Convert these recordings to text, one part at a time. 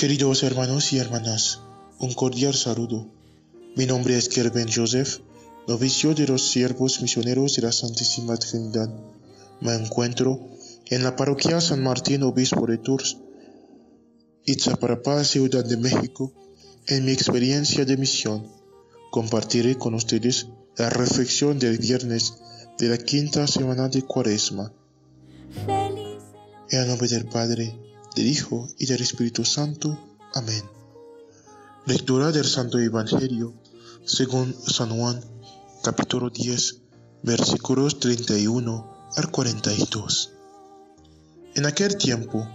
Queridos hermanos y hermanas, un cordial saludo. Mi nombre es Kerben Joseph, novicio de los siervos misioneros de la Santísima Trinidad. Me encuentro en la parroquia San Martín, obispo de Tours, Itzapalapa, Ciudad de México. En mi experiencia de misión, compartiré con ustedes la reflexión del viernes de la quinta semana de Cuaresma. En el nombre del Padre, del Hijo y del Espíritu Santo. Amén. Lectura del Santo Evangelio según San Juan, capítulo 10, versículos 31 al 42. En aquel tiempo,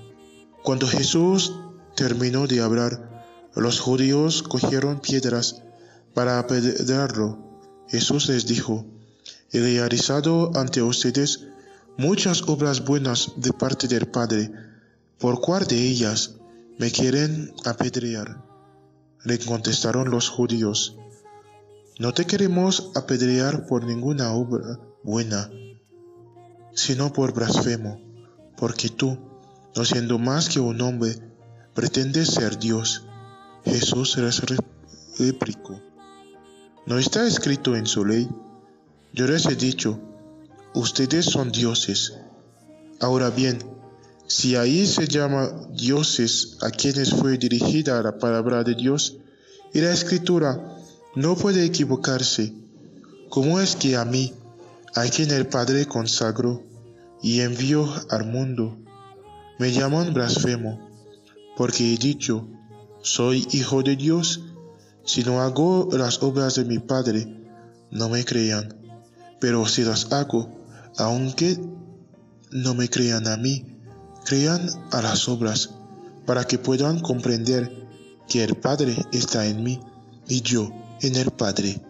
cuando Jesús terminó de hablar, los judíos cogieron piedras para apedrearlo. Jesús les dijo, he realizado ante ustedes muchas obras buenas de parte del Padre, ¿por cuál de ellas me quieren apedrear? Le contestaron los judíos, no te queremos apedrear por ninguna obra buena, sino por blasfemo, porque tú, no siendo más que un hombre, pretendes ser Dios. Jesús les replicó, ¿no está escrito en su ley? Yo les he dicho, ustedes son dioses. Ahora bien, si ahí se llama dioses a quienes fue dirigida la palabra de Dios, y la escritura no puede equivocarse, ¿cómo es que a mí, a quien el Padre consagró y envió al mundo, me llaman blasfemo, porque he dicho, soy hijo de Dios? Si no hago las obras de mi Padre, no me crean pero si las hago, aunque no me crean a mí, crean a las obras, para que puedan comprender que el Padre está en mí y yo en el Padre.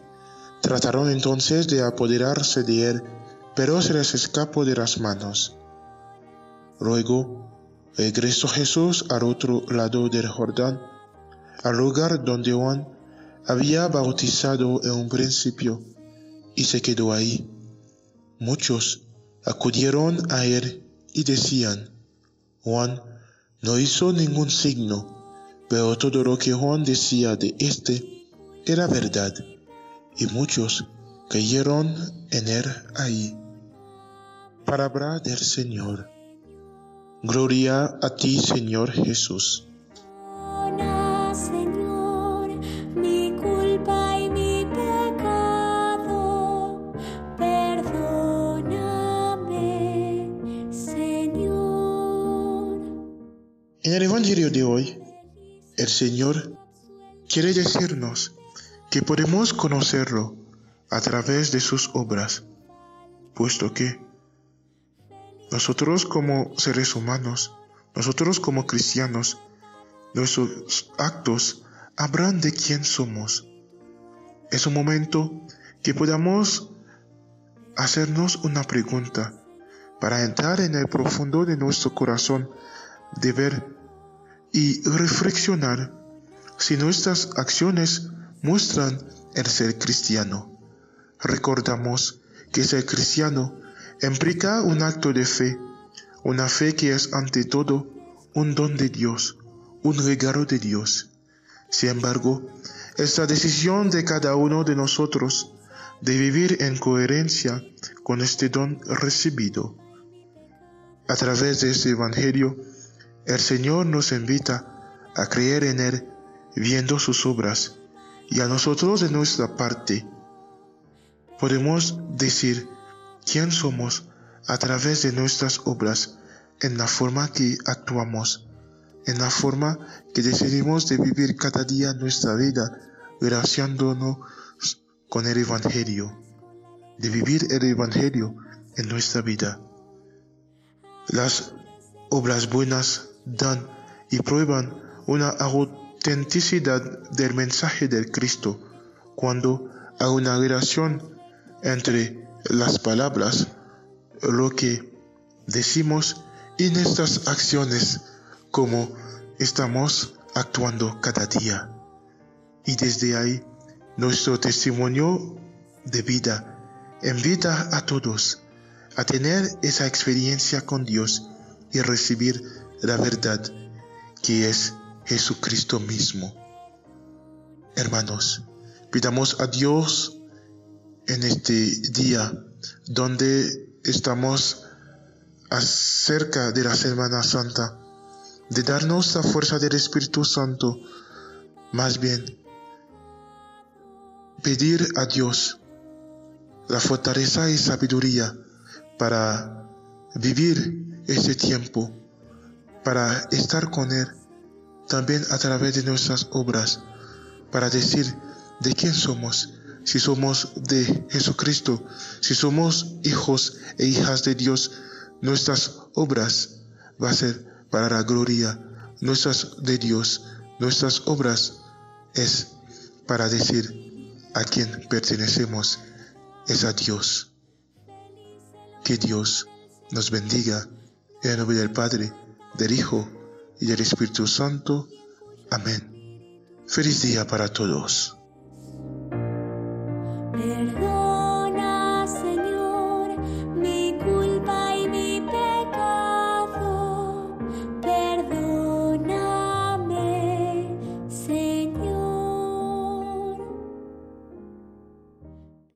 Trataron entonces de apoderarse de él, pero se les escapó de las manos. Luego regresó Jesús al otro lado del Jordán, al lugar donde Juan había bautizado en un principio y se quedó ahí. Muchos acudieron a él y decían, Juan no hizo ningún signo, pero todo lo que Juan decía de éste era verdad, y muchos cayeron en él ahí. Palabra del Señor. Gloria a ti, Señor Jesús. En el Evangelio de hoy, el Señor quiere decirnos que podemos conocerlo a través de sus obras, puesto que nosotros como seres humanos, nosotros como cristianos, nuestros actos hablan de quién somos. Es un momento que podamos hacernos una pregunta para entrar en el profundo de nuestro corazón de ver y reflexionar si nuestras acciones muestran el ser cristiano. Recordamos que ser cristiano implica un acto de fe, una fe que es ante todo un don de Dios, un regalo de Dios. Sin embargo, esta decisión de cada uno de nosotros de vivir en coherencia con este don recibido. A través de este Evangelio, el Señor nos invita a creer en Él viendo sus obras y a nosotros de nuestra parte podemos decir quién somos a través de nuestras obras en la forma que actuamos, en la forma que decidimos de vivir cada día nuestra vida relacionándonos con el Evangelio, de vivir el Evangelio en nuestra vida. Las obras buenas dan y prueban una autenticidad del mensaje del Cristo cuando hay una relación entre las palabras, lo que decimos y nuestras acciones, como estamos actuando cada día. Y desde ahí, nuestro testimonio de vida invita a todos a tener esa experiencia con Dios y recibir la verdad, que es Jesucristo mismo. Hermanos, pidamos a Dios en este día donde estamos acerca de la Semana Santa, de darnos la fuerza del Espíritu Santo, más bien pedir a Dios la fortaleza y sabiduría para vivir ese tiempo, para estar con Él, también a través de nuestras obras, para decir de quién somos, si somos de Jesucristo, si somos hijos e hijas de Dios, nuestras obras va a ser para la gloria, nuestras de Dios, nuestras obras es para decir a quién pertenecemos, es a Dios. Que Dios nos bendiga en el nombre del Padre, del Hijo y del Espíritu Santo. Amén. Feliz día para todos.